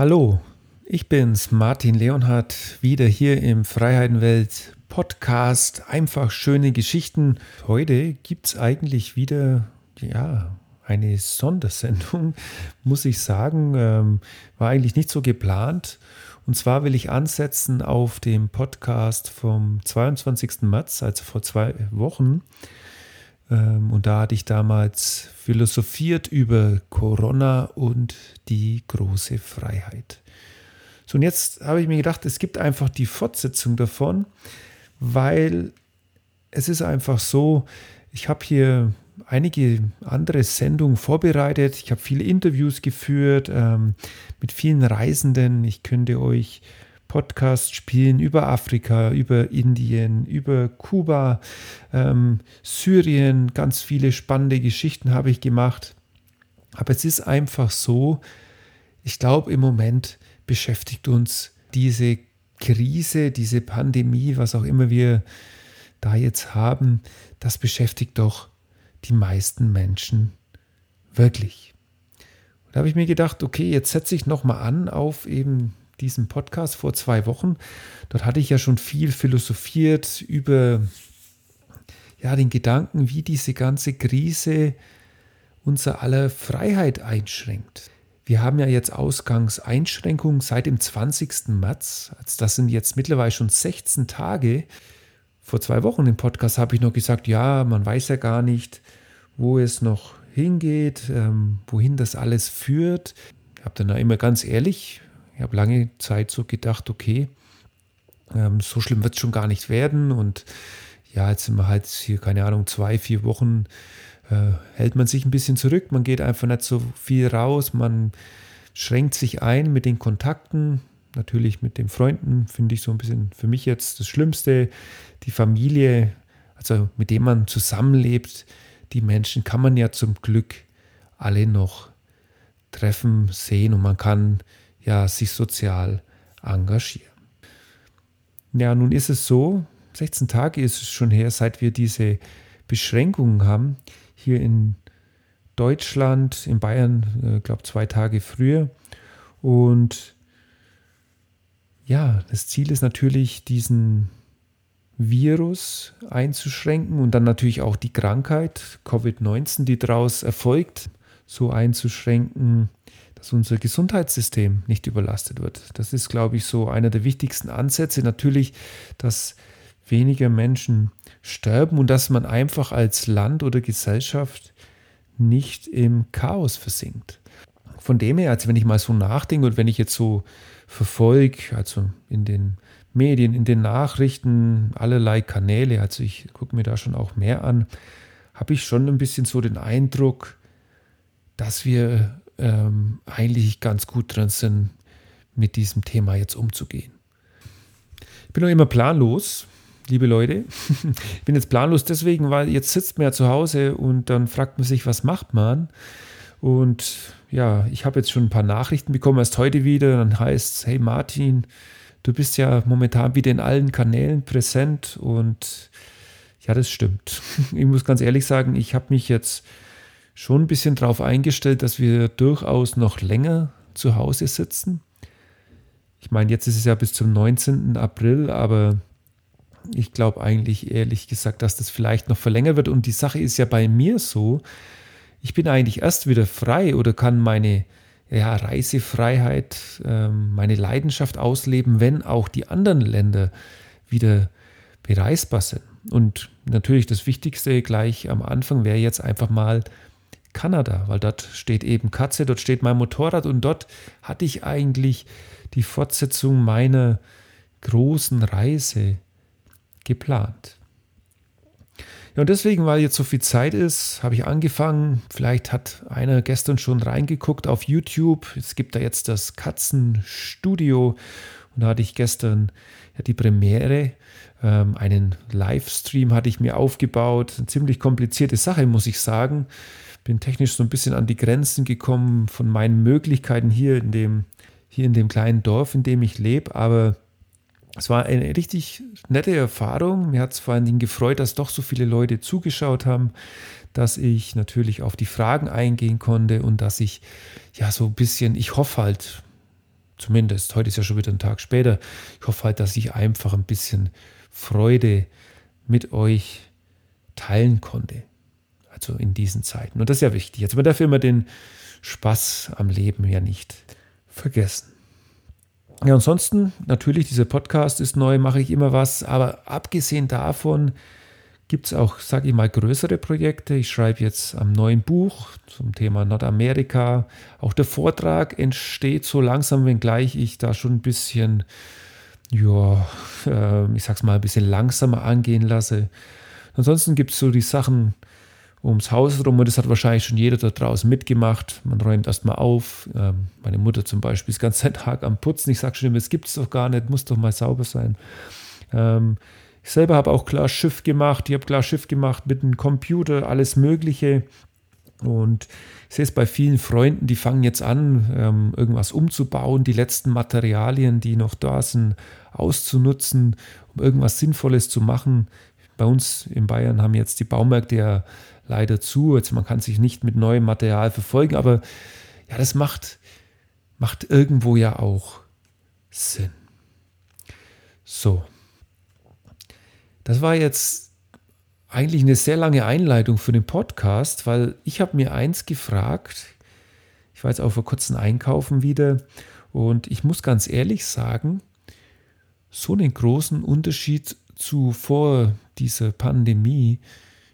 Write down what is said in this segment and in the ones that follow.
Hallo, ich bin's, Martin Leonhardt, wieder hier im Freiheitenwelt Podcast. Einfach schöne Geschichten. Heute gibt's eigentlich wieder, ja, eine Sondersendung, muss ich sagen. Ähm, war eigentlich nicht so geplant. Und zwar will ich ansetzen auf dem Podcast vom 22. März, also vor zwei Wochen. Ähm, und da hatte ich damals philosophiert über Corona und die große Freiheit. So, und jetzt habe ich mir gedacht, es gibt einfach die Fortsetzung davon, weil es ist einfach so, ich habe hier einige andere Sendungen vorbereitet. Ich habe viele Interviews geführt ähm, mit vielen Reisenden. Ich könnte euch Podcasts spielen über Afrika, über Indien, über Kuba, ähm, Syrien. Ganz viele spannende Geschichten habe ich gemacht. Aber es ist einfach so, ich glaube, im Moment beschäftigt uns diese Krise, diese Pandemie, was auch immer wir da jetzt haben, das beschäftigt doch die meisten Menschen wirklich. Und da habe ich mir gedacht, okay, jetzt setze ich nochmal an auf eben diesem Podcast vor zwei Wochen. Dort hatte ich ja schon viel philosophiert über ja, den Gedanken, wie diese ganze Krise unser aller Freiheit einschränkt. Wir haben ja jetzt Ausgangseinschränkungen seit dem 20. März. Also das sind jetzt mittlerweile schon 16 Tage. Vor zwei Wochen im Podcast habe ich noch gesagt, ja, man weiß ja gar nicht, wo es noch hingeht, ähm, wohin das alles führt. Ich habe dann immer ganz ehrlich ich habe lange Zeit so gedacht, okay, ähm, so schlimm wird es schon gar nicht werden. Und ja, jetzt sind wir halt hier, keine Ahnung, zwei, vier Wochen, äh, hält man sich ein bisschen zurück. Man geht einfach nicht so viel raus. Man schränkt sich ein mit den Kontakten. Natürlich mit den Freunden finde ich so ein bisschen für mich jetzt das Schlimmste. Die Familie, also mit dem man zusammenlebt, die Menschen kann man ja zum Glück alle noch treffen, sehen und man kann ja, sich sozial engagieren. Ja, nun ist es so, 16 Tage ist es schon her, seit wir diese Beschränkungen haben. Hier in Deutschland, in Bayern, ich äh, glaube zwei Tage früher. Und ja, das Ziel ist natürlich, diesen Virus einzuschränken und dann natürlich auch die Krankheit Covid-19, die daraus erfolgt, so einzuschränken, dass unser Gesundheitssystem nicht überlastet wird. Das ist, glaube ich, so einer der wichtigsten Ansätze. Natürlich, dass weniger Menschen sterben und dass man einfach als Land oder Gesellschaft nicht im Chaos versinkt. Von dem her, also wenn ich mal so nachdenke und wenn ich jetzt so verfolge, also in den Medien, in den Nachrichten, allerlei Kanäle, also ich gucke mir da schon auch mehr an, habe ich schon ein bisschen so den Eindruck, dass wir ähm, eigentlich ganz gut drin sind, mit diesem Thema jetzt umzugehen. Ich bin noch immer planlos, liebe Leute. ich bin jetzt planlos deswegen, weil jetzt sitzt man ja zu Hause und dann fragt man sich, was macht man? Und ja, ich habe jetzt schon ein paar Nachrichten bekommen, erst heute wieder. Dann heißt es, hey Martin, du bist ja momentan wieder in allen Kanälen präsent und ja, das stimmt. Ich muss ganz ehrlich sagen, ich habe mich jetzt schon ein bisschen darauf eingestellt, dass wir durchaus noch länger zu Hause sitzen. Ich meine, jetzt ist es ja bis zum 19. April, aber ich glaube eigentlich ehrlich gesagt, dass das vielleicht noch verlängert wird. Und die Sache ist ja bei mir so, ich bin eigentlich erst wieder frei oder kann meine ja, Reisefreiheit, ähm, meine Leidenschaft ausleben, wenn auch die anderen Länder wieder bereisbar sind. Und natürlich das Wichtigste gleich am Anfang wäre jetzt einfach mal Kanada, weil dort steht eben Katze, dort steht mein Motorrad und dort hatte ich eigentlich die Fortsetzung meiner großen Reise geplant. Ja, und deswegen, weil jetzt so viel Zeit ist, habe ich angefangen. Vielleicht hat einer gestern schon reingeguckt auf YouTube. Es gibt da jetzt das Katzenstudio. Und da hatte ich gestern ja, die Premiere. Ähm, einen Livestream hatte ich mir aufgebaut. Eine ziemlich komplizierte Sache, muss ich sagen bin technisch so ein bisschen an die Grenzen gekommen von meinen Möglichkeiten hier in dem, hier in dem kleinen Dorf, in dem ich lebe. Aber es war eine richtig nette Erfahrung. Mir hat es vor allen Dingen gefreut, dass doch so viele Leute zugeschaut haben, dass ich natürlich auf die Fragen eingehen konnte und dass ich ja so ein bisschen, ich hoffe halt, zumindest. Heute ist ja schon wieder ein Tag später. Ich hoffe halt, dass ich einfach ein bisschen Freude mit euch teilen konnte. Also in diesen Zeiten. Und das ist ja wichtig. Also man darf immer den Spaß am Leben ja nicht vergessen. Ja, ansonsten, natürlich, dieser Podcast ist neu, mache ich immer was, aber abgesehen davon gibt es auch, sage ich mal, größere Projekte. Ich schreibe jetzt am neuen Buch zum Thema Nordamerika. Auch der Vortrag entsteht so langsam, wenngleich ich da schon ein bisschen, ja, äh, ich sag's mal, ein bisschen langsamer angehen lasse. Ansonsten gibt es so die Sachen, ums Haus rum und das hat wahrscheinlich schon jeder da draußen mitgemacht. Man räumt erstmal auf. Ähm, meine Mutter zum Beispiel ist den ganzen Tag am Putzen. Ich sage schon immer, es gibt es doch gar nicht, muss doch mal sauber sein. Ähm, ich selber habe auch klar Schiff gemacht. Ich habe klar Schiff gemacht mit einem Computer, alles Mögliche. Und ich sehe es bei vielen Freunden, die fangen jetzt an, ähm, irgendwas umzubauen, die letzten Materialien, die noch da sind, auszunutzen, um irgendwas Sinnvolles zu machen. Bei uns in Bayern haben jetzt die Baumärkte ja leider zu. Jetzt, man kann sich nicht mit neuem Material verfolgen, aber ja, das macht, macht irgendwo ja auch Sinn. So. Das war jetzt eigentlich eine sehr lange Einleitung für den Podcast, weil ich habe mir eins gefragt. Ich war jetzt auch vor kurzem einkaufen wieder und ich muss ganz ehrlich sagen, so einen großen Unterschied zu vor dieser Pandemie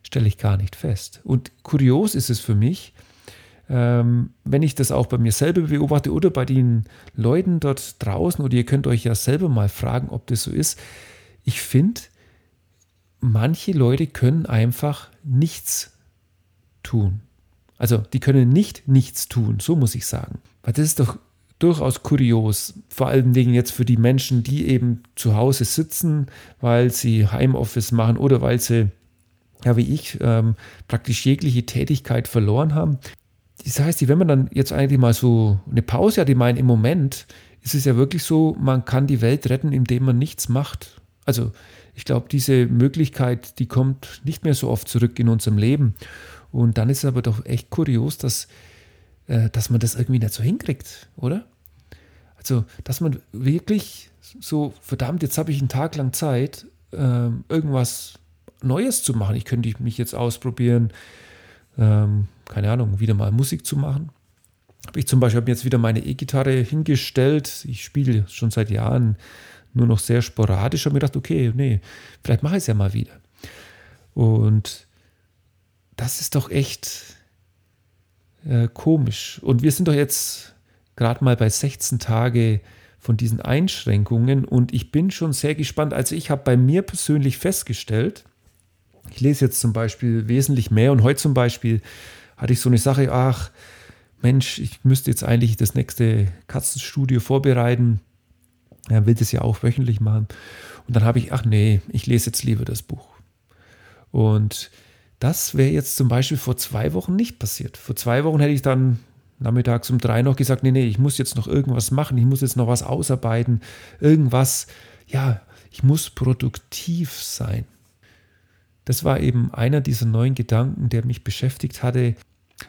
stelle ich gar nicht fest. Und kurios ist es für mich, ähm, wenn ich das auch bei mir selber beobachte oder bei den Leuten dort draußen, oder ihr könnt euch ja selber mal fragen, ob das so ist. Ich finde, manche Leute können einfach nichts tun. Also die können nicht nichts tun, so muss ich sagen. Weil das ist doch durchaus kurios, vor allen Dingen jetzt für die Menschen, die eben zu Hause sitzen, weil sie Heimoffice machen oder weil sie ja, wie ich, ähm, praktisch jegliche Tätigkeit verloren haben. Das heißt, wenn man dann jetzt eigentlich mal so eine Pause hat, ich meine, im Moment ist es ja wirklich so, man kann die Welt retten, indem man nichts macht. Also ich glaube, diese Möglichkeit, die kommt nicht mehr so oft zurück in unserem Leben. Und dann ist es aber doch echt kurios, dass, äh, dass man das irgendwie nicht so hinkriegt, oder? Also, dass man wirklich so, verdammt, jetzt habe ich einen Tag lang Zeit, äh, irgendwas Neues zu machen. Ich könnte mich jetzt ausprobieren, ähm, keine Ahnung, wieder mal Musik zu machen. Habe ich zum Beispiel habe jetzt wieder meine E-Gitarre hingestellt. Ich spiele schon seit Jahren nur noch sehr sporadisch. Habe mir gedacht, okay, nee, vielleicht mache ich es ja mal wieder. Und das ist doch echt äh, komisch. Und wir sind doch jetzt gerade mal bei 16 Tage von diesen Einschränkungen und ich bin schon sehr gespannt. Also ich habe bei mir persönlich festgestellt, ich lese jetzt zum Beispiel wesentlich mehr und heute zum Beispiel hatte ich so eine Sache, ach Mensch, ich müsste jetzt eigentlich das nächste Katzenstudio vorbereiten. Er will das ja auch wöchentlich machen. Und dann habe ich, ach nee, ich lese jetzt lieber das Buch. Und das wäre jetzt zum Beispiel vor zwei Wochen nicht passiert. Vor zwei Wochen hätte ich dann nachmittags um drei noch gesagt, nee, nee, ich muss jetzt noch irgendwas machen, ich muss jetzt noch was ausarbeiten, irgendwas, ja, ich muss produktiv sein. Das war eben einer dieser neuen Gedanken, der mich beschäftigt hatte.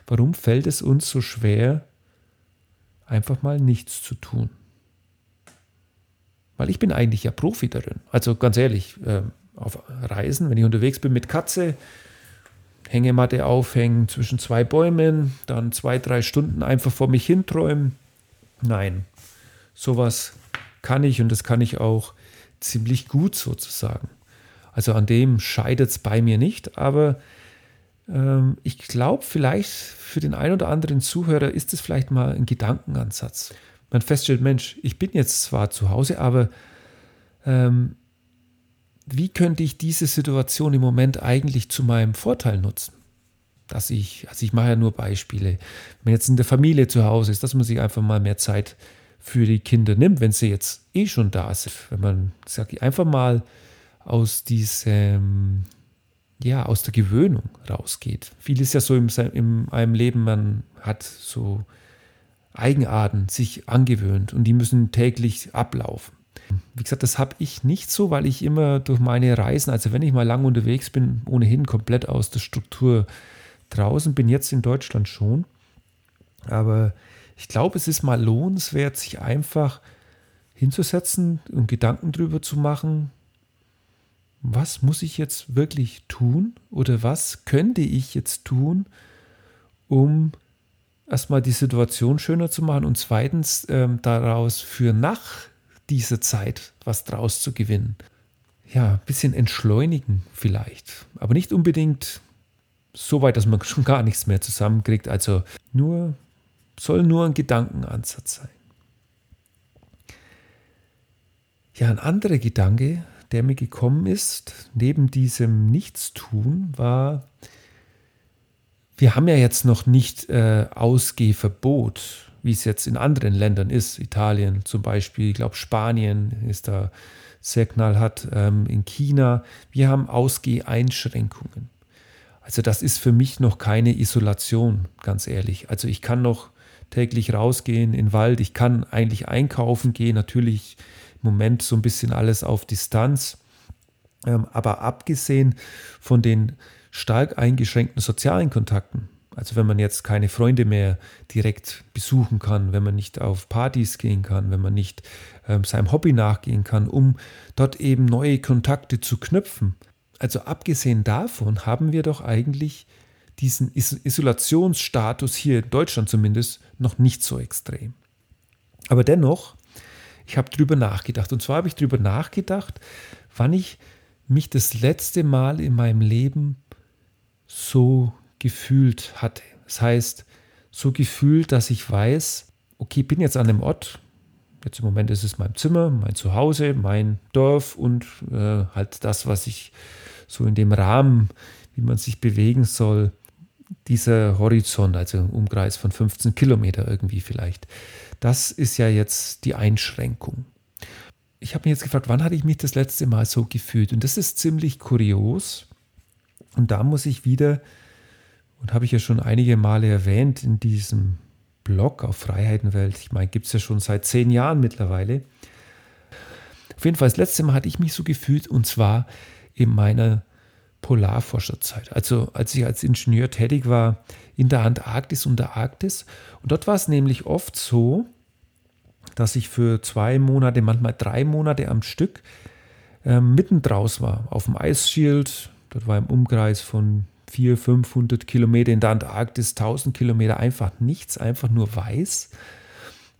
Warum fällt es uns so schwer, einfach mal nichts zu tun? Weil ich bin eigentlich ja Profi darin. Also ganz ehrlich, äh, auf Reisen, wenn ich unterwegs bin mit Katze, Hängematte aufhängen zwischen zwei Bäumen, dann zwei, drei Stunden einfach vor mich hinträumen. Nein, sowas kann ich und das kann ich auch ziemlich gut sozusagen. Also an dem scheitert es bei mir nicht, aber ähm, ich glaube, vielleicht für den einen oder anderen Zuhörer ist es vielleicht mal ein Gedankenansatz. Man feststellt, Mensch, ich bin jetzt zwar zu Hause, aber ähm, wie könnte ich diese Situation im Moment eigentlich zu meinem Vorteil nutzen? Dass ich, also ich mache ja nur Beispiele. Wenn man jetzt in der Familie zu Hause ist, dass man sich einfach mal mehr Zeit für die Kinder nimmt, wenn sie jetzt eh schon da sind. Wenn man sagt, einfach mal aus diesem, ja, aus der Gewöhnung rausgeht. Viel ist ja so im, in einem Leben, man hat so Eigenarten sich angewöhnt und die müssen täglich ablaufen. Wie gesagt, das habe ich nicht so, weil ich immer durch meine Reisen, also wenn ich mal lang unterwegs bin, ohnehin komplett aus der Struktur draußen bin, jetzt in Deutschland schon. Aber ich glaube, es ist mal lohnenswert, sich einfach hinzusetzen und Gedanken drüber zu machen, was muss ich jetzt wirklich tun oder was könnte ich jetzt tun, um erstmal die Situation schöner zu machen und zweitens ähm, daraus für nach dieser Zeit was draus zu gewinnen. Ja, ein bisschen entschleunigen vielleicht, aber nicht unbedingt so weit, dass man schon gar nichts mehr zusammenkriegt. Also nur, soll nur ein Gedankenansatz sein. Ja, ein anderer Gedanke, der mir gekommen ist, neben diesem Nichtstun, war, wir haben ja jetzt noch nicht äh, Ausgehverbot, wie es jetzt in anderen Ländern ist. Italien zum Beispiel, ich glaube Spanien ist da sehr knallhart, ähm, in China. Wir haben Ausgeheinschränkungen. Also das ist für mich noch keine Isolation, ganz ehrlich. Also ich kann noch täglich rausgehen in den Wald, ich kann eigentlich einkaufen gehen, natürlich Moment so ein bisschen alles auf Distanz. Ähm, aber abgesehen von den stark eingeschränkten sozialen Kontakten, also wenn man jetzt keine Freunde mehr direkt besuchen kann, wenn man nicht auf Partys gehen kann, wenn man nicht ähm, seinem Hobby nachgehen kann, um dort eben neue Kontakte zu knüpfen, also abgesehen davon haben wir doch eigentlich diesen Isolationsstatus hier in Deutschland zumindest noch nicht so extrem. Aber dennoch, ich habe drüber nachgedacht. Und zwar habe ich drüber nachgedacht, wann ich mich das letzte Mal in meinem Leben so gefühlt hatte. Das heißt, so gefühlt, dass ich weiß, okay, ich bin jetzt an einem Ort, jetzt im Moment ist es mein Zimmer, mein Zuhause, mein Dorf und äh, halt das, was ich so in dem Rahmen, wie man sich bewegen soll, dieser Horizont, also ein Umkreis von 15 Kilometer irgendwie vielleicht, das ist ja jetzt die Einschränkung. Ich habe mich jetzt gefragt, wann hatte ich mich das letzte Mal so gefühlt? Und das ist ziemlich kurios. Und da muss ich wieder, und habe ich ja schon einige Male erwähnt in diesem Blog auf Freiheitenwelt, ich meine, gibt es ja schon seit zehn Jahren mittlerweile. Auf jeden Fall, das letzte Mal hatte ich mich so gefühlt, und zwar in meiner Polarforscherzeit. Also als ich als Ingenieur tätig war in der Antarktis und der Arktis. Und dort war es nämlich oft so, dass ich für zwei Monate, manchmal drei Monate am Stück äh, mitten draus war, auf dem Eisschild. Dort war im Umkreis von 400, 500 Kilometer in der Antarktis, 1000 Kilometer einfach nichts, einfach nur weiß.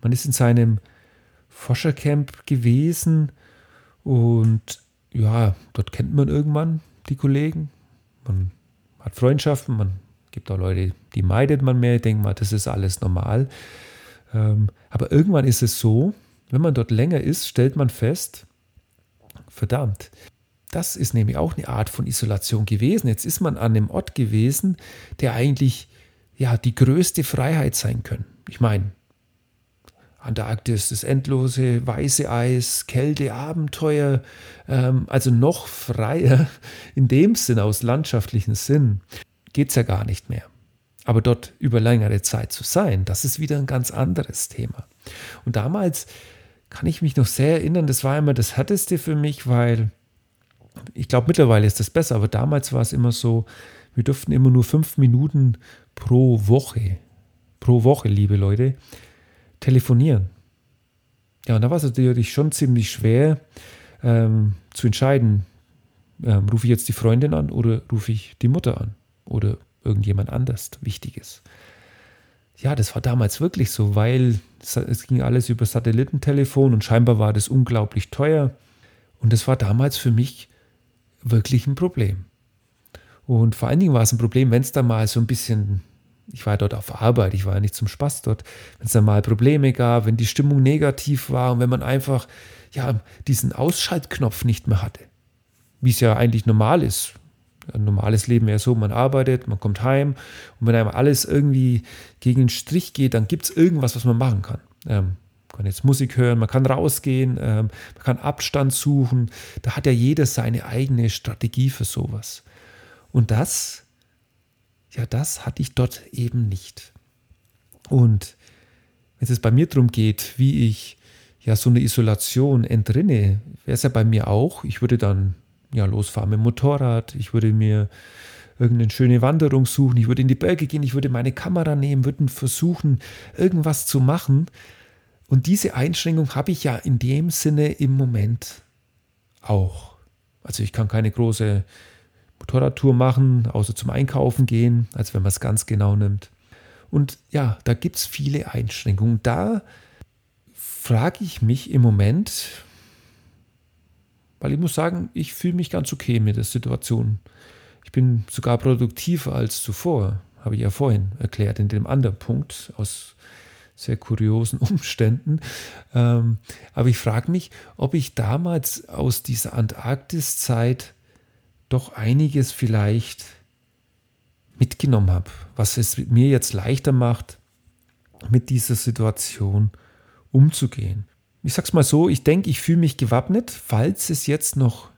Man ist in seinem Forschercamp gewesen und ja, dort kennt man irgendwann die Kollegen. Man hat Freundschaften, man gibt auch Leute, die meidet man mehr. Ich denke mal, das ist alles normal. Ähm, aber irgendwann ist es so, wenn man dort länger ist, stellt man fest, verdammt, das ist nämlich auch eine Art von Isolation gewesen. Jetzt ist man an einem Ort gewesen, der eigentlich ja die größte Freiheit sein können. Ich meine, Antarktis, das endlose weiße Eis, Kälte, Abenteuer, ähm, also noch freier in dem Sinn, aus landschaftlichen Sinn, geht es ja gar nicht mehr. Aber dort über längere Zeit zu sein, das ist wieder ein ganz anderes Thema. Und damals kann ich mich noch sehr erinnern, das war immer das Härteste für mich, weil ich glaube, mittlerweile ist das besser, aber damals war es immer so, wir durften immer nur fünf Minuten pro Woche, pro Woche, liebe Leute, telefonieren. Ja, und da war es natürlich schon ziemlich schwer ähm, zu entscheiden, ähm, rufe ich jetzt die Freundin an oder rufe ich die Mutter an oder irgendjemand anders Wichtiges. Ja, das war damals wirklich so, weil es, ging alles über Satellitentelefon und scheinbar war das unglaublich teuer. Und das war damals für mich wirklich ein Problem. Und vor allen Dingen war es ein Problem, wenn es da mal so ein bisschen ich war dort auf Arbeit, ich war ja nicht zum Spaß dort. Wenn es dann mal Probleme gab, wenn die Stimmung negativ war und wenn man einfach ja, diesen Ausschaltknopf nicht mehr hatte, wie es ja eigentlich normal ist. Ein normales Leben wäre so, man arbeitet, man kommt heim und wenn einem alles irgendwie gegen den Strich geht, dann gibt es irgendwas, was man machen kann. Ähm, man kann jetzt Musik hören, man kann rausgehen, ähm, man kann Abstand suchen. Da hat ja jeder seine eigene Strategie für sowas. Und das ja, das hatte ich dort eben nicht. Und wenn es bei mir darum geht, wie ich ja so eine Isolation entrinne, wäre es ja bei mir auch, ich würde dann ja losfahren mit dem Motorrad, ich würde mir irgendeine schöne Wanderung suchen, ich würde in die Berge gehen, ich würde meine Kamera nehmen, würde versuchen, irgendwas zu machen. Und diese Einschränkung habe ich ja in dem Sinne im Moment auch. Also ich kann keine große Motorradtour machen, außer zum Einkaufen gehen, als wenn man es ganz genau nimmt. Und ja, da gibt es viele Einschränkungen. Da frage ich mich im Moment, weil ich muss sagen, ich fühle mich ganz okay mit der Situation. Ich bin sogar produktiver als zuvor, habe ich ja vorhin erklärt, in dem anderen Punkt aus sehr kuriosen Umständen. Ähm, aber ich frage mich, ob ich damals aus dieser Antarktiszeit doch einiges vielleicht mitgenommen habe, was es mir jetzt leichter macht, mit dieser Situation umzugehen. Ich sag's mal so, ich denke, ich fühle mich gewappnet, falls es jetzt noch,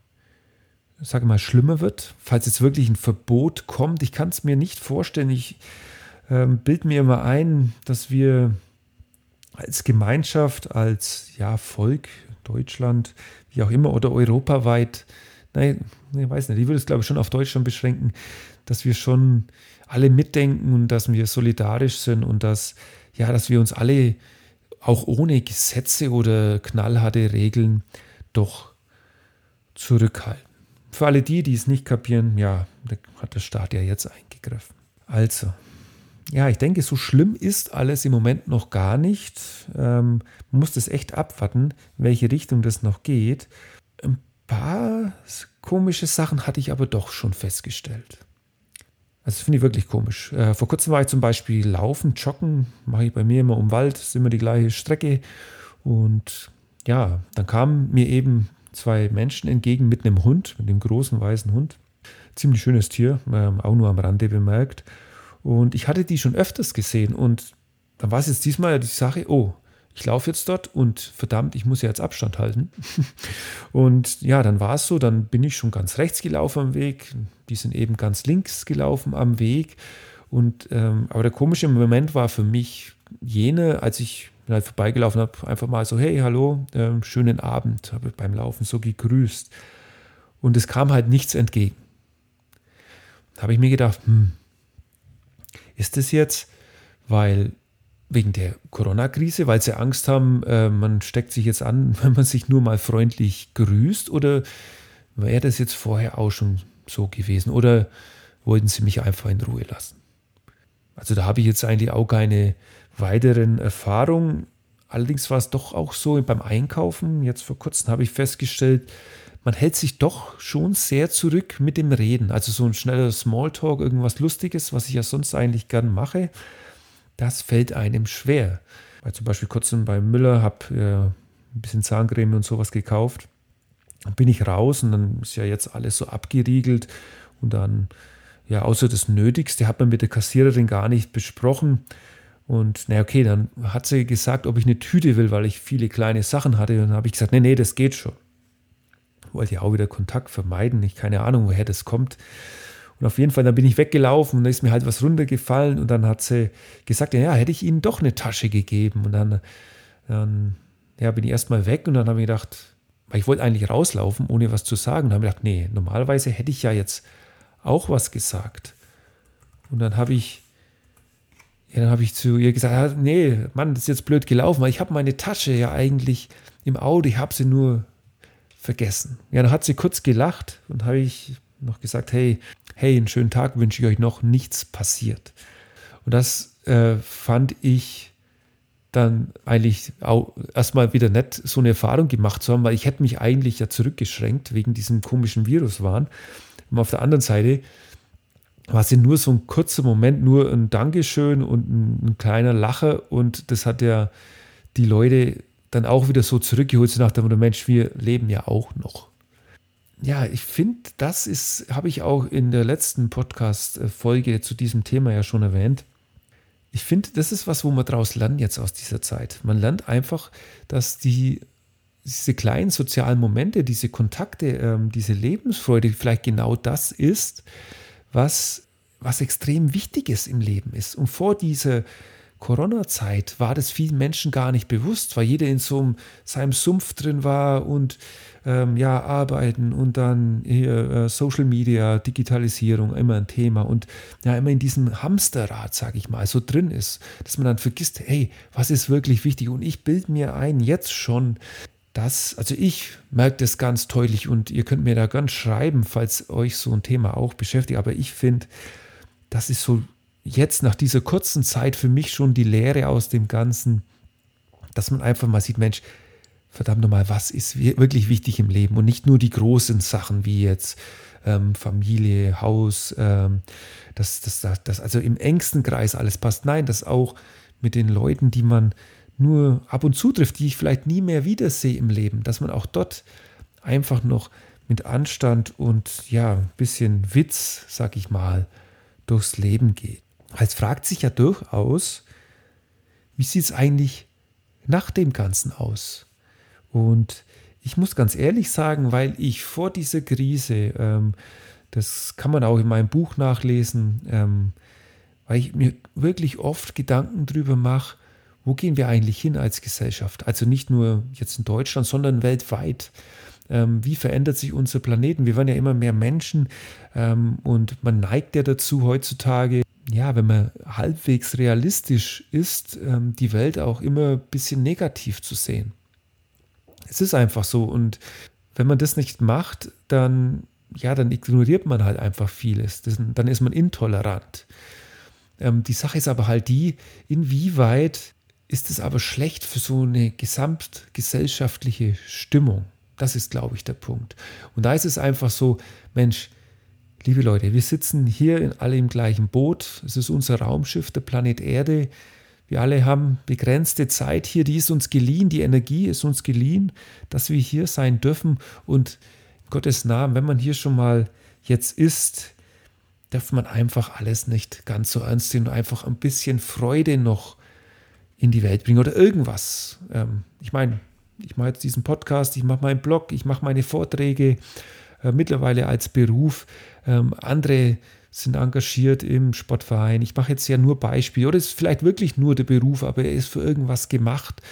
sage mal, schlimmer wird, falls jetzt wirklich ein Verbot kommt. Ich kann es mir nicht vorstellen. Ich äh, bild mir immer ein, dass wir als Gemeinschaft, als ja, Volk, Deutschland, wie auch immer, oder europaweit, nein, ich weiß nicht, ich würde es glaube ich schon auf Deutschland beschränken, dass wir schon alle mitdenken und dass wir solidarisch sind und dass, ja, dass wir uns alle auch ohne Gesetze oder knallharte Regeln doch zurückhalten. Für alle die, die es nicht kapieren, ja, da hat der Staat ja jetzt eingegriffen. Also, ja, ich denke, so schlimm ist alles im Moment noch gar nicht. Ähm, man muss das echt abwarten, welche Richtung das noch geht. Paar komische Sachen hatte ich aber doch schon festgestellt. Also das finde ich wirklich komisch. Äh, vor kurzem war ich zum Beispiel laufen, joggen, mache ich bei mir immer um Wald, ist immer die gleiche Strecke. Und ja, dann kamen mir eben zwei Menschen entgegen mit einem Hund, mit dem großen weißen Hund. Ziemlich schönes Tier, ähm, auch nur am Rande bemerkt. Und ich hatte die schon öfters gesehen und dann war es jetzt diesmal die Sache, oh, ich laufe jetzt dort und verdammt, ich muss ja jetzt Abstand halten. und ja, dann war es so, dann bin ich schon ganz rechts gelaufen am Weg, die sind eben ganz links gelaufen am Weg. Und ähm, aber der komische Moment war für mich jene, als ich halt vorbeigelaufen habe, einfach mal so, hey, hallo, ähm, schönen Abend, habe beim Laufen so gegrüßt. Und es kam halt nichts entgegen. Da habe ich mir gedacht, hm, ist das jetzt, weil wegen der Corona-Krise, weil sie Angst haben, äh, man steckt sich jetzt an, wenn man sich nur mal freundlich grüßt? Oder wäre das jetzt vorher auch schon so gewesen? Oder wollten sie mich einfach in Ruhe lassen? Also da habe ich jetzt eigentlich auch keine weiteren Erfahrungen. Allerdings war es doch auch so beim Einkaufen. Jetzt vor kurzem habe ich festgestellt, man hält sich doch schon sehr zurück mit dem Reden. Also so ein schneller Smalltalk, irgendwas Lustiges, was ich ja sonst eigentlich gern mache, das fällt einem schwer. Weil zum Beispiel kurzem beim Müller habe äh, ein bisschen Zahncreme und sowas gekauft. Dann bin ich raus und dann ist ja jetzt alles so abgeriegelt und dann, ja, außer das Nötigste hat man mit der Kassiererin gar nicht besprochen. Und na okay, dann hat sie gesagt, ob ich eine Tüte will, weil ich viele kleine Sachen hatte. Und dann habe ich gesagt, nee, nee, das geht schon wollte ja auch wieder Kontakt vermeiden. Ich keine Ahnung, woher das kommt. Und auf jeden Fall, dann bin ich weggelaufen und da ist mir halt was runtergefallen und dann hat sie gesagt, ja, hätte ich ihnen doch eine Tasche gegeben. Und dann, dann ja, bin ich erstmal weg und dann habe ich gedacht, weil ich wollte eigentlich rauslaufen, ohne was zu sagen. Und dann habe ich gedacht, nee, normalerweise hätte ich ja jetzt auch was gesagt. Und dann habe ich, ja, dann habe ich zu ihr gesagt, nee, Mann, das ist jetzt blöd gelaufen, weil ich habe meine Tasche ja eigentlich im Auto, ich habe sie nur vergessen. Ja, dann hat sie kurz gelacht und habe ich noch gesagt, hey, hey, einen schönen Tag wünsche ich euch noch, nichts passiert. Und das äh, fand ich dann eigentlich auch erstmal wieder nett, so eine Erfahrung gemacht zu haben, weil ich hätte mich eigentlich ja zurückgeschränkt wegen diesem komischen Viruswahn. Und auf der anderen Seite war es ja nur so ein kurzer Moment, nur ein Dankeschön und ein, ein kleiner Lacher und das hat ja die Leute dann auch wieder so zurückgeholt, so nach dem Mensch, wir leben ja auch noch. Ja, ich finde, das ist, habe ich auch in der letzten Podcast-Folge zu diesem Thema ja schon erwähnt. Ich finde, das ist was, wo man daraus lernt jetzt aus dieser Zeit. Man lernt einfach, dass die, diese kleinen sozialen Momente, diese Kontakte, ähm, diese Lebensfreude vielleicht genau das ist, was, was extrem wichtig ist im Leben ist. Und vor dieser Corona-Zeit war das vielen Menschen gar nicht bewusst, weil jeder in so einem, seinem Sumpf drin war und ähm, ja, arbeiten und dann hier äh, Social Media, Digitalisierung, immer ein Thema und ja, immer in diesem Hamsterrad, sage ich mal, so drin ist, dass man dann vergisst, hey, was ist wirklich wichtig? Und ich bilde mir ein, jetzt schon, dass, also ich merke das ganz deutlich und ihr könnt mir da ganz schreiben, falls euch so ein Thema auch beschäftigt, aber ich finde, das ist so jetzt nach dieser kurzen Zeit für mich schon die Lehre aus dem Ganzen, dass man einfach mal sieht, Mensch, verdammt nochmal, was ist wirklich wichtig im Leben und nicht nur die großen Sachen wie jetzt ähm, Familie, Haus, ähm, dass das, das, das also im engsten Kreis alles passt. Nein, das auch mit den Leuten, die man nur ab und zu trifft, die ich vielleicht nie mehr wiedersehe im Leben, dass man auch dort einfach noch mit Anstand und ja, ein bisschen Witz, sag ich mal, durchs Leben geht. Es fragt sich ja durchaus, wie sieht es eigentlich nach dem Ganzen aus? Und ich muss ganz ehrlich sagen, weil ich vor dieser Krise, ähm, das kann man auch in meinem Buch nachlesen, ähm, weil ich mir wirklich oft Gedanken darüber mache, wo gehen wir eigentlich hin als Gesellschaft? Also nicht nur jetzt in Deutschland, sondern weltweit. Ähm, wie verändert sich unser Planeten? Wir werden ja immer mehr Menschen ähm, und man neigt ja dazu heutzutage, ja, wenn man halbwegs realistisch ist, ähm, die Welt auch immer ein bisschen negativ zu sehen. Es ist einfach so. Und wenn man das nicht macht, dann, ja, dann ignoriert man halt einfach vieles. Das, dann ist man intolerant. Ähm, die Sache ist aber halt die, inwieweit ist es aber schlecht für so eine gesamtgesellschaftliche Stimmung. Das ist, glaube ich, der Punkt. Und da ist es einfach so, Mensch, liebe Leute, wir sitzen hier alle im gleichen Boot. Es ist unser Raumschiff, der Planet Erde. Wir alle haben begrenzte Zeit hier, die ist uns geliehen, die Energie ist uns geliehen, dass wir hier sein dürfen. Und in Gottes Namen, wenn man hier schon mal jetzt ist, darf man einfach alles nicht ganz so ernst nehmen und einfach ein bisschen Freude noch in die Welt bringen oder irgendwas. Ähm, ich meine, ich mache jetzt diesen Podcast, ich mache meinen Blog, ich mache meine Vorträge äh, mittlerweile als Beruf. Ähm, andere sind engagiert im Sportverein. Ich mache jetzt ja nur Beispiele oder es ist vielleicht wirklich nur der Beruf, aber er ist für irgendwas gemacht.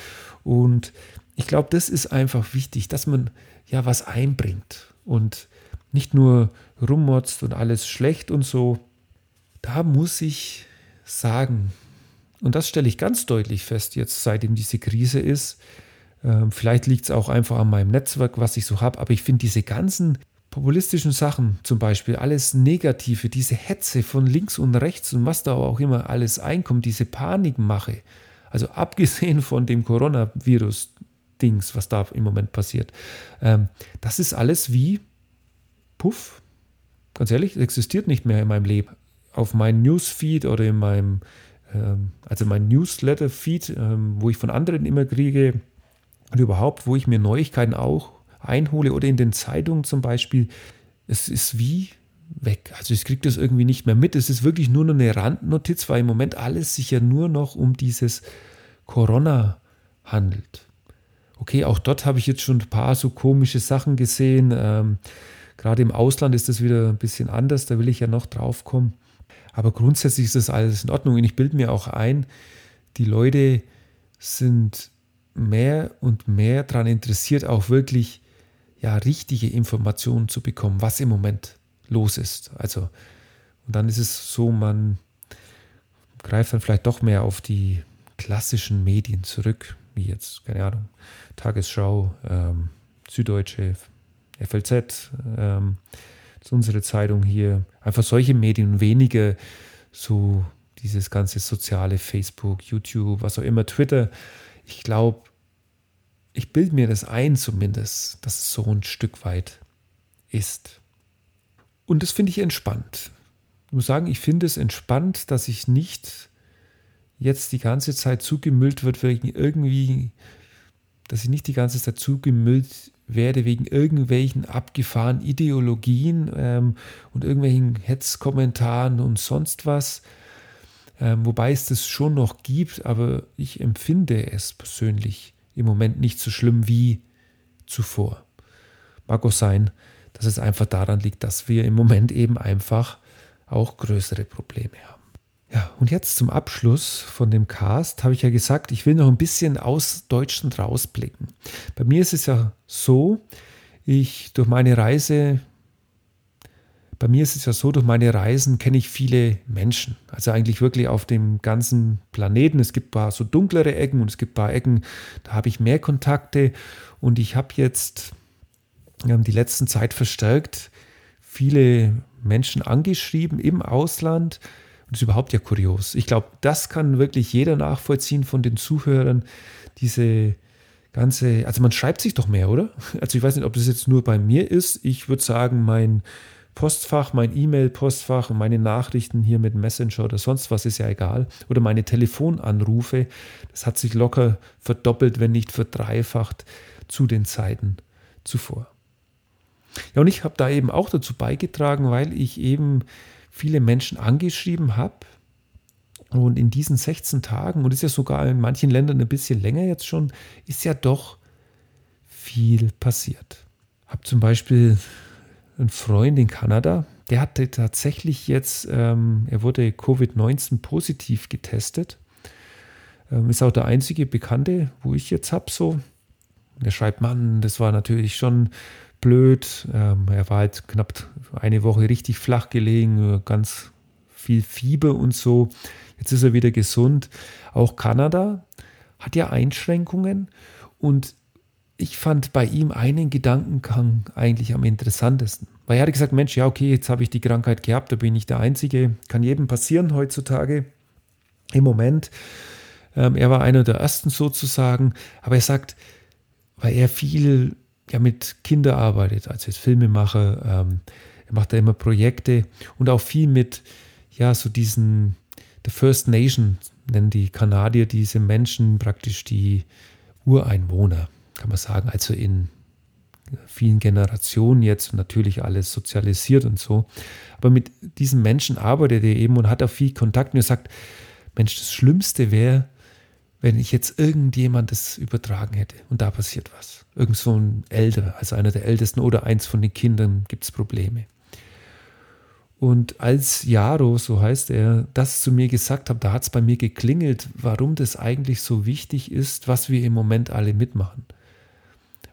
Und ich glaube, das ist einfach wichtig, dass man ja was einbringt und nicht nur rummotzt und alles schlecht und so. Da muss ich sagen, und das stelle ich ganz deutlich fest, jetzt seitdem diese Krise ist, ähm, vielleicht liegt es auch einfach an meinem Netzwerk, was ich so habe, aber ich finde diese ganzen populistischen Sachen zum Beispiel, alles Negative, diese Hetze von links und rechts und was da auch immer alles einkommt, diese Panikmache, also abgesehen von dem Coronavirus-Dings, was da im Moment passiert, ähm, das ist alles wie Puff. Ganz ehrlich, existiert nicht mehr in meinem Leben. Auf meinem Newsfeed oder in meinem, ähm, also mein Newsletter-Feed, ähm, wo ich von anderen immer kriege und überhaupt, wo ich mir Neuigkeiten auch einhole oder in den Zeitungen zum Beispiel, es ist wie weg. Also ich kriege das irgendwie nicht mehr mit. Es ist wirklich nur noch eine Randnotiz, weil im Moment alles sich ja nur noch um dieses Corona handelt. Okay, auch dort habe ich jetzt schon ein paar so komische Sachen gesehen. Ähm, gerade im Ausland ist das wieder ein bisschen anders, da will ich ja noch drauf kommen. Aber grundsätzlich ist das alles in Ordnung und ich bilde mir auch ein, die Leute sind mehr und mehr daran interessiert, auch wirklich ja, richtige Informationen zu bekommen, was im Moment los ist. Also, und dann ist es so, man greift dann vielleicht doch mehr auf die klassischen Medien zurück, wie jetzt, keine Ahnung, Tagesschau, ähm, Süddeutsche, FLZ, ähm, unsere Zeitung hier. Einfach solche Medien, weniger so dieses ganze soziale Facebook, YouTube, was auch immer, Twitter. Ich glaube, ich bilde mir das ein zumindest, dass es so ein Stück weit ist. Und das finde ich entspannt. Ich muss sagen, ich finde es entspannt, dass ich nicht jetzt die ganze Zeit zugemüllt wird wegen irgendwie, dass ich nicht die ganze Zeit zugemüllt werde wegen irgendwelchen abgefahrenen Ideologien ähm, und irgendwelchen Hetzkommentaren und sonst was. Ähm, wobei es das schon noch gibt, aber ich empfinde es persönlich im Moment nicht so schlimm wie zuvor. Mag auch sein, dass es einfach daran liegt, dass wir im Moment eben einfach auch größere Probleme haben. Ja, und jetzt zum Abschluss von dem Cast habe ich ja gesagt, ich will noch ein bisschen aus Deutschland rausblicken. Bei mir ist es ja so, ich durch meine Reise, bei mir ist es ja so, durch meine Reisen kenne ich viele Menschen. Also eigentlich wirklich auf dem ganzen Planeten. Es gibt ein paar so dunklere Ecken und es gibt ein paar Ecken, da habe ich mehr Kontakte. Und ich habe jetzt ähm, die letzten Zeit verstärkt viele Menschen angeschrieben im Ausland, und das ist überhaupt ja kurios. Ich glaube, das kann wirklich jeder nachvollziehen von den Zuhörern. Diese ganze, also man schreibt sich doch mehr, oder? Also ich weiß nicht, ob das jetzt nur bei mir ist. Ich würde sagen, mein Postfach, mein E-Mail-Postfach und meine Nachrichten hier mit Messenger oder sonst was ist ja egal. Oder meine Telefonanrufe, das hat sich locker verdoppelt, wenn nicht verdreifacht zu den Zeiten zuvor. Ja, und ich habe da eben auch dazu beigetragen, weil ich eben viele Menschen angeschrieben habe. Und in diesen 16 Tagen, und ist ja sogar in manchen Ländern ein bisschen länger jetzt schon, ist ja doch viel passiert. Habe zum Beispiel einen Freund in Kanada, der hatte tatsächlich jetzt, ähm, er wurde Covid-19 positiv getestet. Ähm, ist auch der einzige Bekannte, wo ich jetzt habe, so. Der schreibt, Mann, das war natürlich schon blöd. Ähm, er war halt knapp eine Woche richtig flach gelegen, ganz viel Fieber und so. Jetzt ist er wieder gesund. Auch Kanada hat ja Einschränkungen und ich fand bei ihm einen Gedankengang eigentlich am interessantesten. Weil er hat gesagt, Mensch, ja, okay, jetzt habe ich die Krankheit gehabt, da bin ich der Einzige. Kann jedem passieren heutzutage. Im Moment. Ähm, er war einer der ersten sozusagen. Aber er sagt, weil er viel ja mit Kindern arbeitet, also jetzt Filmemacher, ähm, er macht da immer Projekte und auch viel mit, ja, so diesen, the First Nation nennen die Kanadier diese Menschen praktisch die Ureinwohner, kann man sagen, also in vielen Generationen jetzt natürlich alles sozialisiert und so. Aber mit diesen Menschen arbeitet er eben und hat auch viel Kontakt und er sagt, Mensch, das Schlimmste wäre, wenn ich jetzt irgendjemand das übertragen hätte und da passiert was. Irgend so ein Älter, also einer der Ältesten oder eins von den Kindern gibt es Probleme. Und als Jaro, so heißt er, das zu mir gesagt hat, da hat es bei mir geklingelt, warum das eigentlich so wichtig ist, was wir im Moment alle mitmachen.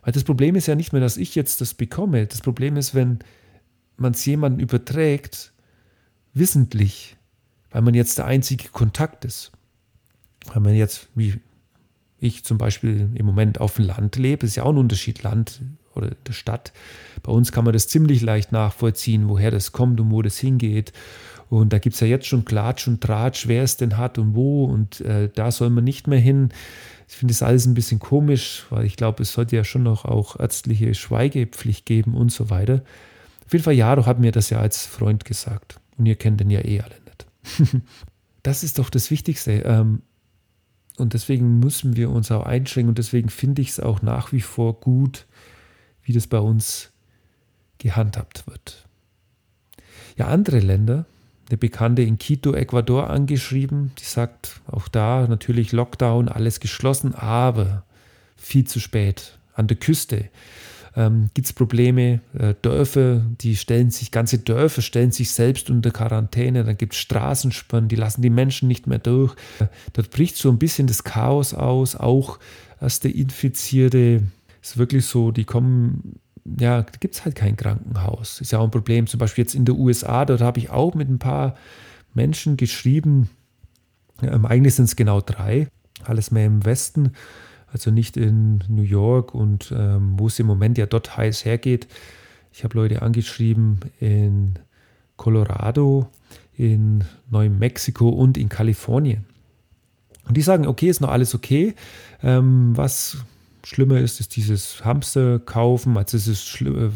Weil das Problem ist ja nicht mehr, dass ich jetzt das bekomme. Das Problem ist, wenn man es jemandem überträgt, wissentlich, weil man jetzt der einzige Kontakt ist. Wenn man jetzt, wie ich zum Beispiel im Moment auf dem Land lebe, ist ja auch ein Unterschied, Land oder der Stadt. Bei uns kann man das ziemlich leicht nachvollziehen, woher das kommt und wo das hingeht. Und da gibt es ja jetzt schon Klatsch und Tratsch, wer es denn hat und wo. Und äh, da soll man nicht mehr hin. Ich finde das alles ein bisschen komisch, weil ich glaube, es sollte ja schon noch auch ärztliche Schweigepflicht geben und so weiter. Auf jeden Fall, Jaro hat mir das ja als Freund gesagt. Und ihr kennt den ja eh alle nicht. das ist doch das Wichtigste. Ähm, und deswegen müssen wir uns auch einschränken und deswegen finde ich es auch nach wie vor gut, wie das bei uns gehandhabt wird. Ja, andere Länder, eine Bekannte in Quito, Ecuador angeschrieben, die sagt, auch da natürlich Lockdown, alles geschlossen, aber viel zu spät an der Küste ähm, gibt es Probleme. Äh, Dörfer, die stellen sich, ganze Dörfer stellen sich selbst unter Quarantäne. Dann gibt es Straßensperren, die lassen die Menschen nicht mehr durch. Äh, dort bricht so ein bisschen das Chaos aus. Auch erste Infizierte ist wirklich so, die kommen ja, gibt es halt kein Krankenhaus. Ist ja auch ein Problem. Zum Beispiel jetzt in den USA, dort habe ich auch mit ein paar Menschen geschrieben. Ähm, eigentlich sind es genau drei, alles mehr im Westen also nicht in New York und ähm, wo es im Moment ja dort heiß hergeht. Ich habe Leute angeschrieben in Colorado, in Neumexiko und in Kalifornien. Und die sagen, okay, ist noch alles okay. Ähm, was schlimmer ist, ist dieses Hamster kaufen. Also es ist schlimm,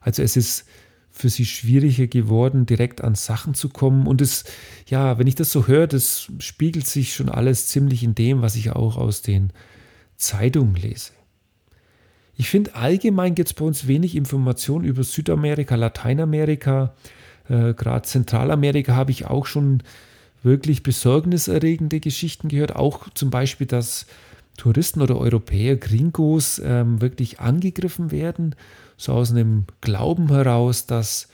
also es ist für sie schwieriger geworden, direkt an Sachen zu kommen. Und es, ja, wenn ich das so höre, das spiegelt sich schon alles ziemlich in dem, was ich auch aus den Zeitung lese. Ich finde, allgemein gibt es bei uns wenig Informationen über Südamerika, Lateinamerika, äh, gerade Zentralamerika habe ich auch schon wirklich besorgniserregende Geschichten gehört. Auch zum Beispiel, dass Touristen oder Europäer, Gringos, ähm, wirklich angegriffen werden, so aus einem Glauben heraus, dass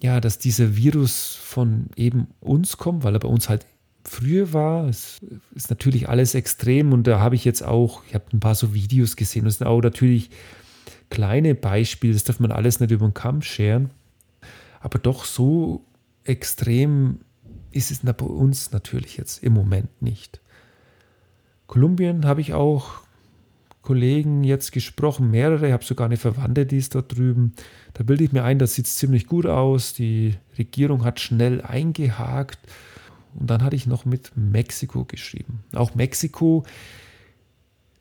ja, dass dieser Virus von eben uns kommt, weil er bei uns halt früher war. Es ist natürlich alles extrem und da habe ich jetzt auch, ich habe ein paar so Videos gesehen. Das sind auch natürlich kleine Beispiele, das darf man alles nicht über den Kamm scheren. Aber doch so extrem ist es bei uns natürlich jetzt im Moment nicht. Kolumbien habe ich auch Kollegen jetzt gesprochen, mehrere, ich habe sogar eine Verwandte, die ist dort drüben. Da bilde ich mir ein, das sieht ziemlich gut aus. Die Regierung hat schnell eingehakt. Und dann hatte ich noch mit Mexiko geschrieben. Auch Mexiko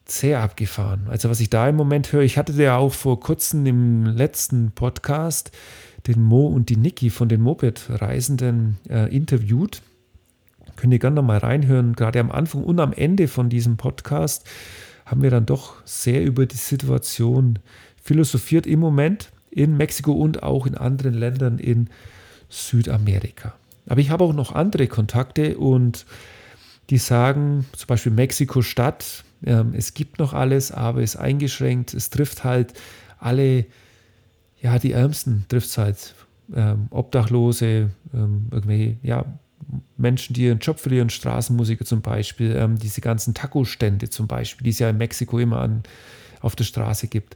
sehr abgefahren. Also was ich da im Moment höre, ich hatte ja auch vor kurzem im letzten Podcast den Mo und die Niki von den Moped-Reisenden äh, interviewt. Könnt ihr gerne mal reinhören. Gerade am Anfang und am Ende von diesem Podcast haben wir dann doch sehr über die Situation philosophiert im Moment in Mexiko und auch in anderen Ländern in Südamerika. Aber ich habe auch noch andere Kontakte und die sagen, zum Beispiel Mexiko-Stadt, äh, es gibt noch alles, aber es ist eingeschränkt. Es trifft halt alle, ja, die Ärmsten trifft es halt. Ähm, Obdachlose, ähm, irgendwelche, ja, Menschen, die ihren Job verlieren, Straßenmusiker zum Beispiel, ähm, diese ganzen Taco-Stände zum Beispiel, die es ja in Mexiko immer an, auf der Straße gibt.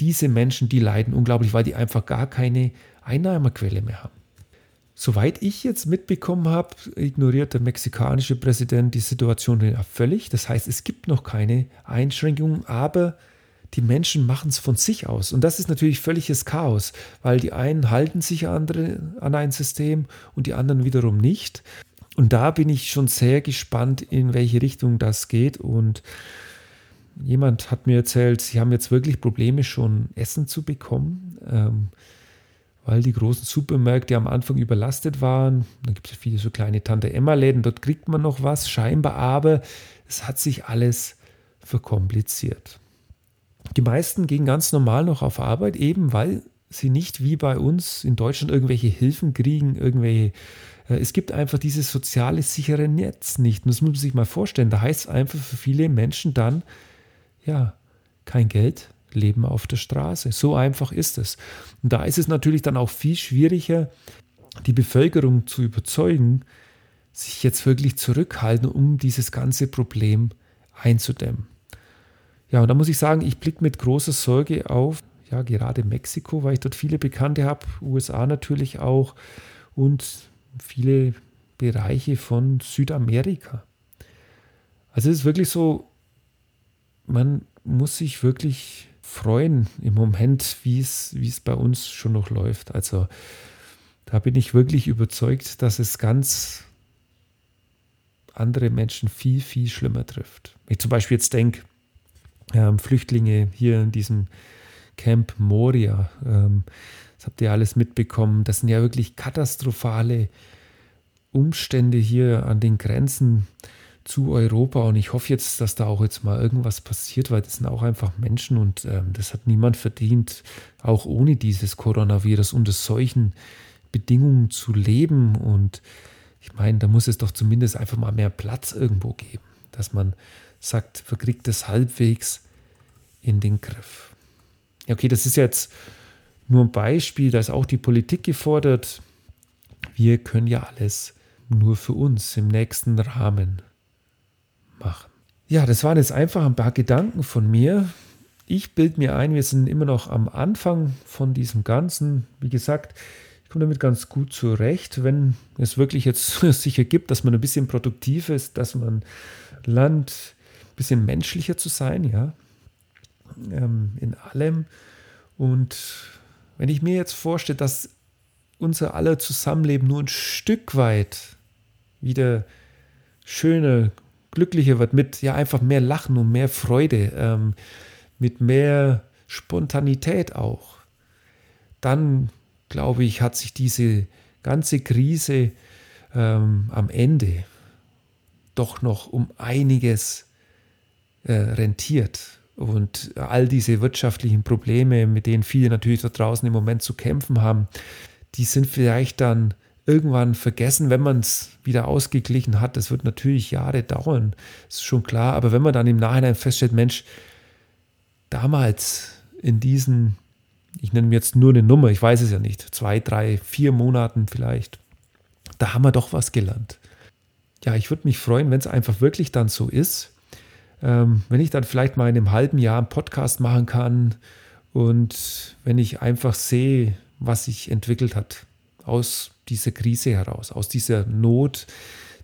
Diese Menschen, die leiden unglaublich, weil die einfach gar keine Einnahmequelle mehr haben. Soweit ich jetzt mitbekommen habe, ignoriert der mexikanische Präsident die Situation ja völlig. Das heißt, es gibt noch keine Einschränkungen, aber die Menschen machen es von sich aus. Und das ist natürlich völliges Chaos, weil die einen halten sich andere, an ein System und die anderen wiederum nicht. Und da bin ich schon sehr gespannt, in welche Richtung das geht. Und jemand hat mir erzählt, sie haben jetzt wirklich Probleme, schon Essen zu bekommen, ähm, weil die großen Supermärkte am Anfang überlastet waren. Dann gibt es viele so kleine Tante-Emma-Läden, dort kriegt man noch was, scheinbar, aber es hat sich alles verkompliziert. Die meisten gehen ganz normal noch auf Arbeit, eben weil sie nicht wie bei uns in Deutschland irgendwelche Hilfen kriegen, irgendwelche. Äh, es gibt einfach dieses soziale sichere Netz nicht. Und das muss man sich mal vorstellen. Da heißt es einfach für viele Menschen dann, ja, kein Geld, Leben auf der Straße. So einfach ist es. Und da ist es natürlich dann auch viel schwieriger, die Bevölkerung zu überzeugen, sich jetzt wirklich zurückhalten, um dieses ganze Problem einzudämmen. Ja, und da muss ich sagen, ich blicke mit großer Sorge auf, ja, gerade Mexiko, weil ich dort viele Bekannte habe, USA natürlich auch und viele Bereiche von Südamerika. Also es ist wirklich so, man muss sich wirklich freuen im Moment, wie es, wie es bei uns schon noch läuft. Also da bin ich wirklich überzeugt, dass es ganz andere Menschen viel, viel schlimmer trifft. Wenn ich zum Beispiel jetzt denke, ähm, Flüchtlinge hier in diesem Camp Moria. Ähm, das habt ihr alles mitbekommen. Das sind ja wirklich katastrophale Umstände hier an den Grenzen zu Europa. Und ich hoffe jetzt, dass da auch jetzt mal irgendwas passiert, weil das sind auch einfach Menschen und ähm, das hat niemand verdient, auch ohne dieses Coronavirus unter solchen Bedingungen zu leben. Und ich meine, da muss es doch zumindest einfach mal mehr Platz irgendwo geben, dass man sagt, verkriegt es halbwegs in den Griff. Okay, das ist jetzt nur ein Beispiel, da ist auch die Politik gefordert. Wir können ja alles nur für uns im nächsten Rahmen machen. Ja, das waren jetzt einfach ein paar Gedanken von mir. Ich bilde mir ein, wir sind immer noch am Anfang von diesem Ganzen. Wie gesagt, ich komme damit ganz gut zurecht, wenn es wirklich jetzt sicher gibt, dass man ein bisschen produktiv ist, dass man lernt, bisschen menschlicher zu sein, ja, ähm, in allem. Und wenn ich mir jetzt vorstelle, dass unser aller Zusammenleben nur ein Stück weit wieder schöner, glücklicher wird, mit ja einfach mehr Lachen und mehr Freude, ähm, mit mehr Spontanität auch, dann glaube ich, hat sich diese ganze Krise ähm, am Ende doch noch um einiges äh, rentiert. Und all diese wirtschaftlichen Probleme, mit denen viele natürlich da draußen im Moment zu kämpfen haben, die sind vielleicht dann irgendwann vergessen, wenn man es wieder ausgeglichen hat. Das wird natürlich Jahre dauern, ist schon klar. Aber wenn man dann im Nachhinein feststellt, Mensch, damals in diesen ich nenne mir jetzt nur eine Nummer, ich weiß es ja nicht, zwei, drei, vier Monaten vielleicht, da haben wir doch was gelernt. Ja, ich würde mich freuen, wenn es einfach wirklich dann so ist, ähm, wenn ich dann vielleicht mal in einem halben Jahr einen Podcast machen kann und wenn ich einfach sehe, was sich entwickelt hat aus dieser Krise heraus, aus dieser Not,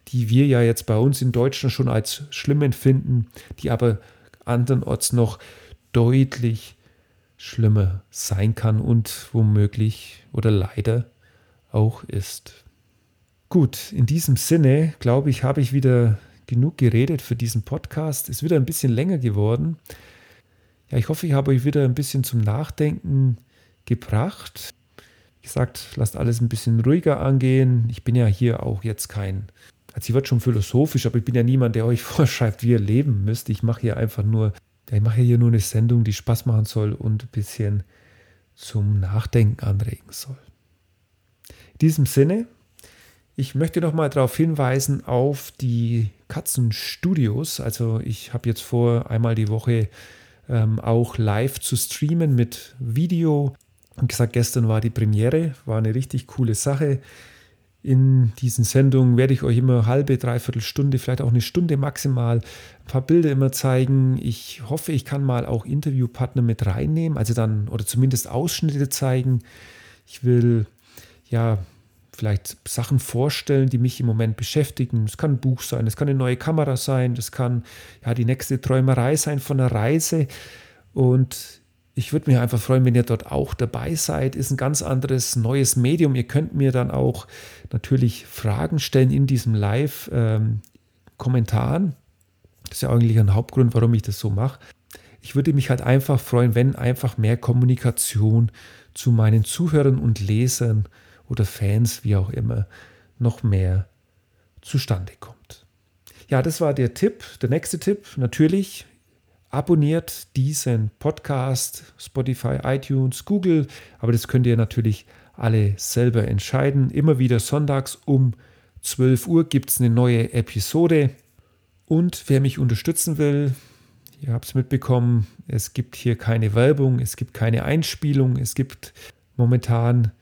die wir ja jetzt bei uns in Deutschland schon als schlimm empfinden, die aber andernorts noch deutlich schlimmer sein kann und womöglich oder leider auch ist. Gut, in diesem Sinne, glaube ich, habe ich wieder genug geredet für diesen Podcast. Ist wieder ein bisschen länger geworden. Ja, ich hoffe, ich habe euch wieder ein bisschen zum Nachdenken gebracht. Wie gesagt, lasst alles ein bisschen ruhiger angehen. Ich bin ja hier auch jetzt kein, also ich wird schon philosophisch, aber ich bin ja niemand, der euch vorschreibt, wie ihr leben müsst. Ich mache hier einfach nur ich mache hier nur eine Sendung, die Spaß machen soll und ein bisschen zum Nachdenken anregen soll. In diesem Sinne, ich möchte noch mal darauf hinweisen auf die Katzenstudios. Also ich habe jetzt vor, einmal die Woche ähm, auch live zu streamen mit Video. Und gesagt, gestern war die Premiere, war eine richtig coole Sache. In diesen Sendungen werde ich euch immer halbe, dreiviertel Stunde, vielleicht auch eine Stunde maximal ein paar Bilder immer zeigen. Ich hoffe, ich kann mal auch Interviewpartner mit reinnehmen, also dann oder zumindest Ausschnitte zeigen. Ich will ja vielleicht Sachen vorstellen, die mich im Moment beschäftigen. Es kann ein Buch sein, es kann eine neue Kamera sein, das kann ja die nächste Träumerei sein von einer Reise. Und ich würde mich einfach freuen, wenn ihr dort auch dabei seid. Ist ein ganz anderes neues Medium. Ihr könnt mir dann auch natürlich Fragen stellen in diesem Live-Kommentaren. Ähm, das ist ja eigentlich ein Hauptgrund, warum ich das so mache. Ich würde mich halt einfach freuen, wenn einfach mehr Kommunikation zu meinen Zuhörern und Lesern oder Fans, wie auch immer, noch mehr zustande kommt. Ja, das war der Tipp. Der nächste Tipp, natürlich, abonniert diesen Podcast, Spotify, iTunes, Google, aber das könnt ihr natürlich alle selber entscheiden. Immer wieder sonntags um 12 Uhr gibt es eine neue Episode. Und wer mich unterstützen will, ihr habt es mitbekommen, es gibt hier keine Werbung, es gibt keine Einspielung, es gibt momentan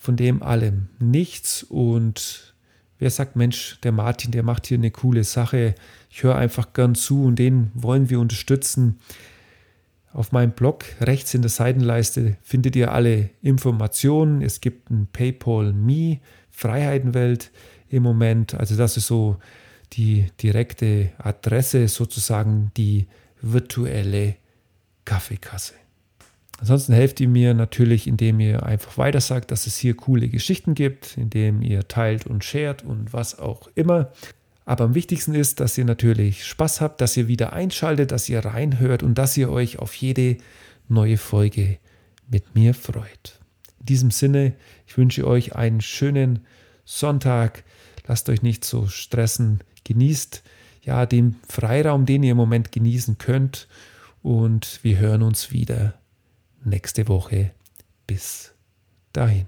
von dem allem nichts. Und wer sagt, Mensch, der Martin, der macht hier eine coole Sache, ich höre einfach gern zu und den wollen wir unterstützen. Auf meinem Blog rechts in der Seitenleiste findet ihr alle Informationen. Es gibt ein PayPal Me Freiheitenwelt im Moment. Also das ist so die direkte Adresse, sozusagen die virtuelle Kaffeekasse. Ansonsten helft ihr mir natürlich, indem ihr einfach weiter sagt, dass es hier coole Geschichten gibt, indem ihr teilt und shared und was auch immer. Aber am wichtigsten ist, dass ihr natürlich Spaß habt, dass ihr wieder einschaltet, dass ihr reinhört und dass ihr euch auf jede neue Folge mit mir freut. In diesem Sinne, ich wünsche euch einen schönen Sonntag. Lasst euch nicht so stressen. Genießt ja den Freiraum, den ihr im Moment genießen könnt. Und wir hören uns wieder nächste Woche. Bis dahin.